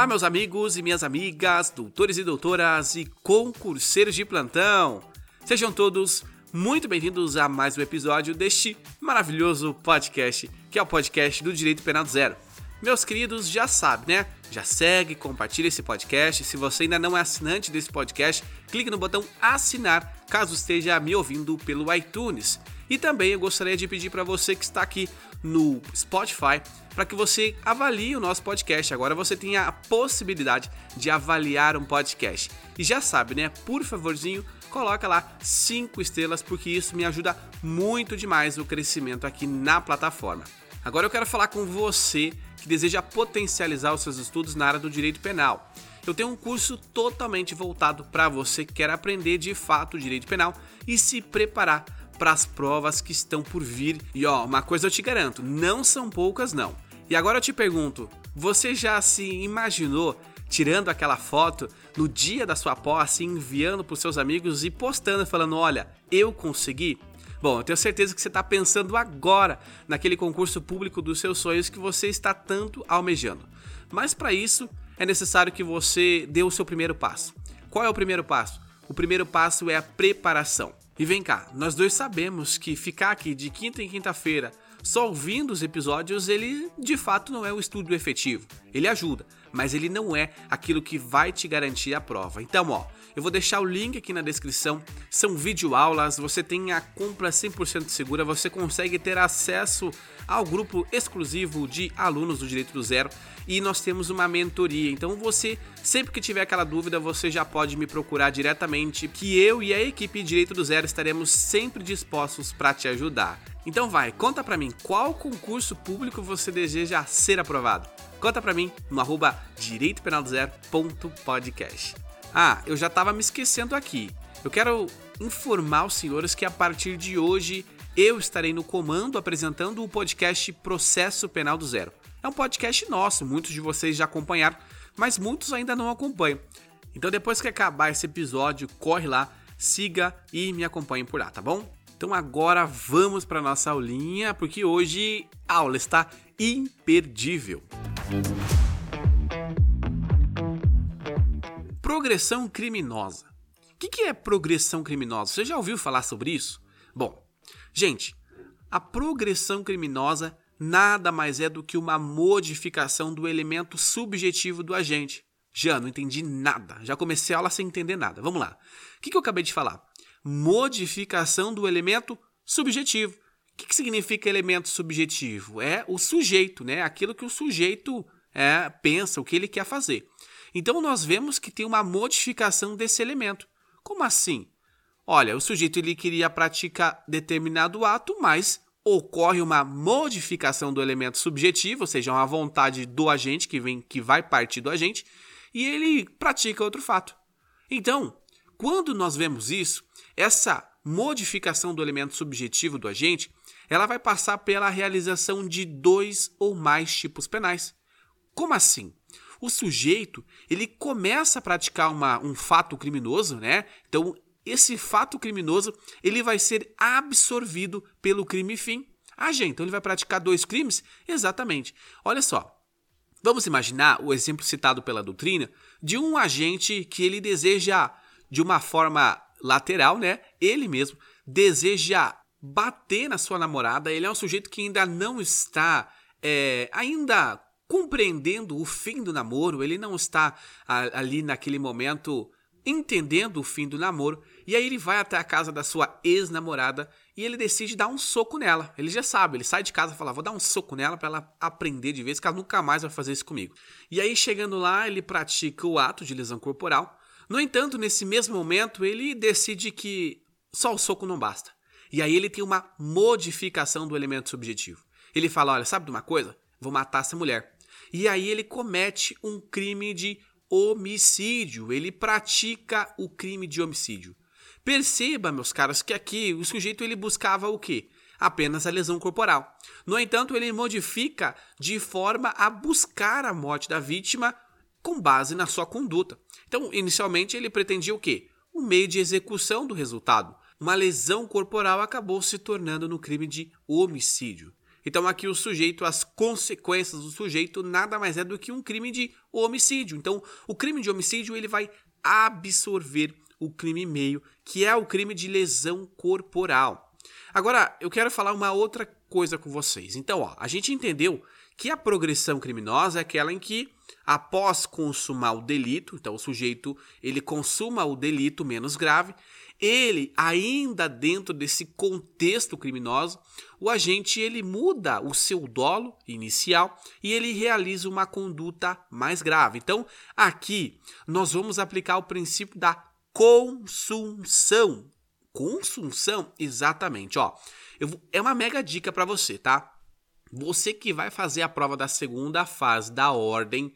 Olá, meus amigos e minhas amigas, doutores e doutoras e concurseiros de plantão. Sejam todos muito bem-vindos a mais um episódio deste maravilhoso podcast, que é o podcast do Direito Penal Zero. Meus queridos, já sabe, né? Já segue, compartilha esse podcast. Se você ainda não é assinante desse podcast, clique no botão assinar, caso esteja me ouvindo pelo iTunes. E também eu gostaria de pedir para você que está aqui no Spotify para que você avalie o nosso podcast. Agora você tem a possibilidade de avaliar um podcast. E já sabe, né? Por favorzinho, coloca lá cinco estrelas porque isso me ajuda muito demais o crescimento aqui na plataforma. Agora eu quero falar com você que deseja potencializar os seus estudos na área do direito penal. Eu tenho um curso totalmente voltado para você que quer aprender de fato direito penal e se preparar para as provas que estão por vir. E ó, uma coisa eu te garanto, não são poucas não. E agora eu te pergunto, você já se imaginou tirando aquela foto no dia da sua posse, enviando para os seus amigos e postando falando, olha, eu consegui? Bom, eu tenho certeza que você está pensando agora naquele concurso público dos seus sonhos que você está tanto almejando. Mas para isso é necessário que você dê o seu primeiro passo. Qual é o primeiro passo? O primeiro passo é a preparação. E vem cá, nós dois sabemos que ficar aqui de quinta em quinta-feira só ouvindo os episódios, ele de fato não é um estudo efetivo. Ele ajuda, mas ele não é aquilo que vai te garantir a prova. Então, ó, eu vou deixar o link aqui na descrição. São videoaulas, você tem a compra 100% segura, você consegue ter acesso ao grupo exclusivo de alunos do Direito do Zero e nós temos uma mentoria. Então, você, sempre que tiver aquela dúvida, você já pode me procurar diretamente, que eu e a equipe Direito do Zero estaremos sempre dispostos para te ajudar. Então vai, conta pra mim qual concurso público você deseja ser aprovado. Conta pra mim no arroba direitopenaldozero.podcast. Ah, eu já tava me esquecendo aqui. Eu quero informar os senhores que a partir de hoje eu estarei no comando apresentando o podcast Processo Penal do Zero. É um podcast nosso, muitos de vocês já acompanharam, mas muitos ainda não acompanham. Então depois que acabar esse episódio, corre lá, siga e me acompanhe por lá, tá bom? Então agora vamos para nossa aulinha, porque hoje a aula está imperdível. Progressão criminosa. O que é progressão criminosa? Você já ouviu falar sobre isso? Bom, gente, a progressão criminosa nada mais é do que uma modificação do elemento subjetivo do agente. Já não entendi nada. Já comecei a aula sem entender nada. Vamos lá. O que eu acabei de falar? Modificação do elemento subjetivo. O que, significa elemento subjetivo? É o sujeito, né? Aquilo que o sujeito é, pensa, o que ele quer fazer. Então nós vemos que tem uma modificação desse elemento. Como assim? Olha, o sujeito ele queria praticar determinado ato, mas ocorre uma modificação do elemento subjetivo, ou seja, uma vontade do agente que vem que vai partir do agente, e ele pratica outro fato. Então, quando nós vemos isso, essa modificação do elemento subjetivo do agente, ela vai passar pela realização de dois ou mais tipos penais. Como assim? O sujeito, ele começa a praticar uma, um fato criminoso, né? Então, esse fato criminoso, ele vai ser absorvido pelo crime fim. Ah, gente, então ele vai praticar dois crimes? Exatamente. Olha só. Vamos imaginar o exemplo citado pela doutrina de um agente que ele deseja de uma forma lateral, né? Ele mesmo deseja bater na sua namorada. Ele é um sujeito que ainda não está é, ainda compreendendo o fim do namoro. Ele não está ali naquele momento entendendo o fim do namoro. E aí ele vai até a casa da sua ex-namorada e ele decide dar um soco nela. Ele já sabe, ele sai de casa e fala: Vou dar um soco nela para ela aprender de vez que ela nunca mais vai fazer isso comigo. E aí, chegando lá, ele pratica o ato de lesão corporal. No entanto, nesse mesmo momento, ele decide que só o soco não basta. E aí ele tem uma modificação do elemento subjetivo. Ele fala: olha, sabe de uma coisa? Vou matar essa mulher. E aí ele comete um crime de homicídio. Ele pratica o crime de homicídio. Perceba, meus caros, que aqui o sujeito ele buscava o quê? Apenas a lesão corporal. No entanto, ele modifica de forma a buscar a morte da vítima com base na sua conduta. Então, inicialmente, ele pretendia o quê? O meio de execução do resultado. Uma lesão corporal acabou se tornando no crime de homicídio. Então aqui o sujeito, as consequências do sujeito nada mais é do que um crime de homicídio. Então o crime de homicídio ele vai absorver o crime meio, que é o crime de lesão corporal. Agora, eu quero falar uma outra coisa com vocês. Então, ó, a gente entendeu que a progressão criminosa é aquela em que após consumar o delito, então o sujeito ele consuma o delito menos grave, ele ainda dentro desse contexto criminoso, o agente ele muda o seu dolo inicial e ele realiza uma conduta mais grave. Então, aqui nós vamos aplicar o princípio da consunção. Consunção, exatamente, ó. Eu, é uma mega dica para você, tá? Você que vai fazer a prova da segunda fase da ordem,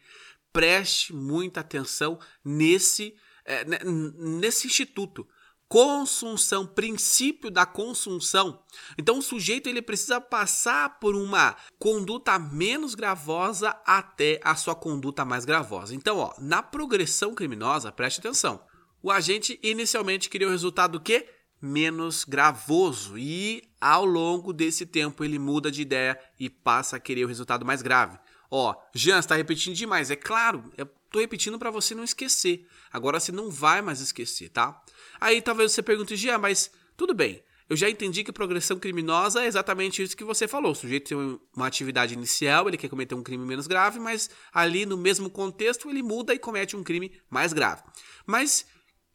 preste muita atenção nesse, é, nesse instituto. Consunção, princípio da consunção. Então o sujeito ele precisa passar por uma conduta menos gravosa até a sua conduta mais gravosa. Então, ó, na progressão criminosa, preste atenção. O agente inicialmente queria o resultado do quê? Menos gravoso e ao longo desse tempo ele muda de ideia e passa a querer o resultado mais grave. Ó, Jean, está repetindo demais. É claro, eu tô repetindo para você não esquecer. Agora você não vai mais esquecer, tá? Aí talvez você pergunte, Jean, mas tudo bem. Eu já entendi que progressão criminosa é exatamente isso que você falou. O sujeito tem uma atividade inicial, ele quer cometer um crime menos grave, mas ali no mesmo contexto ele muda e comete um crime mais grave. Mas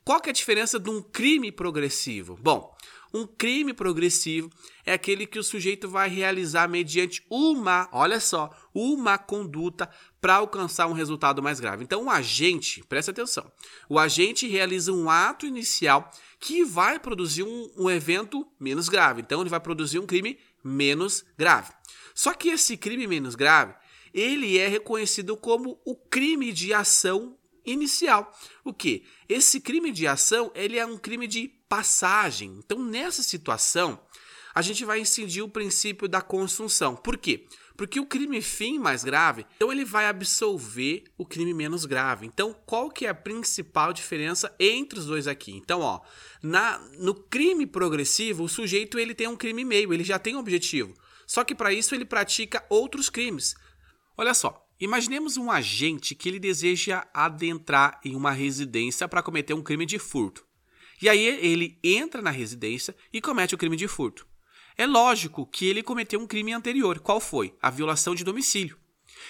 qual que é a diferença de um crime progressivo? Bom, um crime progressivo é aquele que o sujeito vai realizar mediante uma, olha só, uma conduta para alcançar um resultado mais grave. Então, o agente, presta atenção, o agente realiza um ato inicial que vai produzir um, um evento menos grave. Então, ele vai produzir um crime menos grave. Só que esse crime menos grave, ele é reconhecido como o crime de ação inicial. O que? Esse crime de ação, ele é um crime de passagem. Então, nessa situação, a gente vai incidir o princípio da consunção. Por quê? Porque o crime fim mais grave, então ele vai absolver o crime menos grave. Então, qual que é a principal diferença entre os dois aqui? Então, ó, na, no crime progressivo, o sujeito ele tem um crime meio, ele já tem um objetivo. Só que para isso ele pratica outros crimes. Olha só, Imaginemos um agente que ele deseja adentrar em uma residência para cometer um crime de furto. E aí ele entra na residência e comete o crime de furto. É lógico que ele cometeu um crime anterior. Qual foi? A violação de domicílio.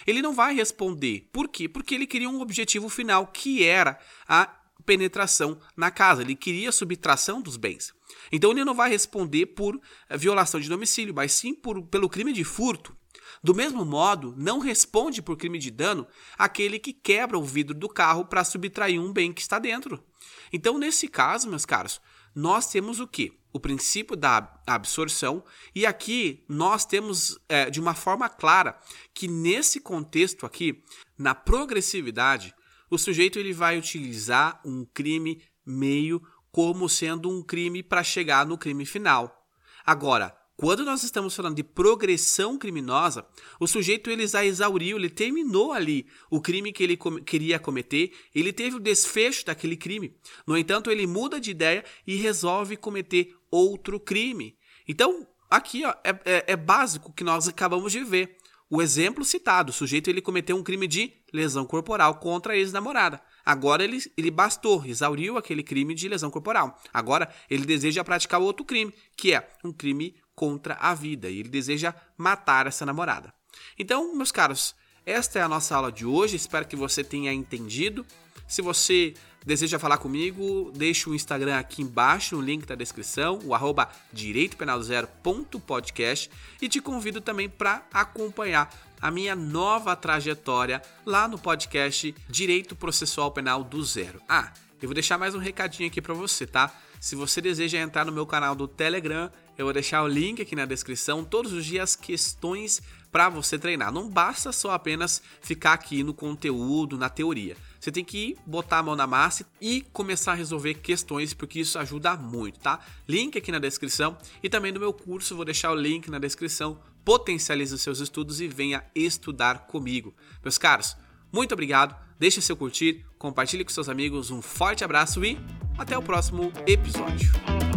Ele não vai responder. Por quê? Porque ele queria um objetivo final, que era a penetração na casa. Ele queria a subtração dos bens. Então ele não vai responder por violação de domicílio, mas sim por, pelo crime de furto. Do mesmo modo, não responde por crime de dano aquele que quebra o vidro do carro para subtrair um bem que está dentro. Então, nesse caso, meus caros, nós temos o que? O princípio da absorção, e aqui nós temos é, de uma forma clara que nesse contexto aqui, na progressividade, o sujeito ele vai utilizar um crime meio como sendo um crime para chegar no crime final. Agora, quando nós estamos falando de progressão criminosa, o sujeito ele já exauriu, ele terminou ali o crime que ele com queria cometer, ele teve o desfecho daquele crime. No entanto, ele muda de ideia e resolve cometer outro crime. Então, aqui ó, é, é, é básico que nós acabamos de ver. O exemplo citado, o sujeito ele cometeu um crime de lesão corporal contra a ex-namorada. Agora ele, ele bastou, exauriu aquele crime de lesão corporal. Agora ele deseja praticar outro crime, que é um crime contra a vida e ele deseja matar essa namorada. Então, meus caros, esta é a nossa aula de hoje. Espero que você tenha entendido. Se você deseja falar comigo, deixe o Instagram aqui embaixo no link da descrição, o arroba direitopenalzero.podcast e te convido também para acompanhar a minha nova trajetória lá no podcast Direito Processual Penal do Zero. Ah, eu vou deixar mais um recadinho aqui para você, tá? Se você deseja entrar no meu canal do Telegram, eu vou deixar o link aqui na descrição. Todos os dias, questões para você treinar. Não basta só apenas ficar aqui no conteúdo, na teoria. Você tem que botar a mão na massa e começar a resolver questões, porque isso ajuda muito, tá? Link aqui na descrição e também do meu curso, vou deixar o link na descrição. Potencialize os seus estudos e venha estudar comigo. Meus caros, muito obrigado. Deixe seu curtir, compartilhe com seus amigos. Um forte abraço e até o próximo episódio.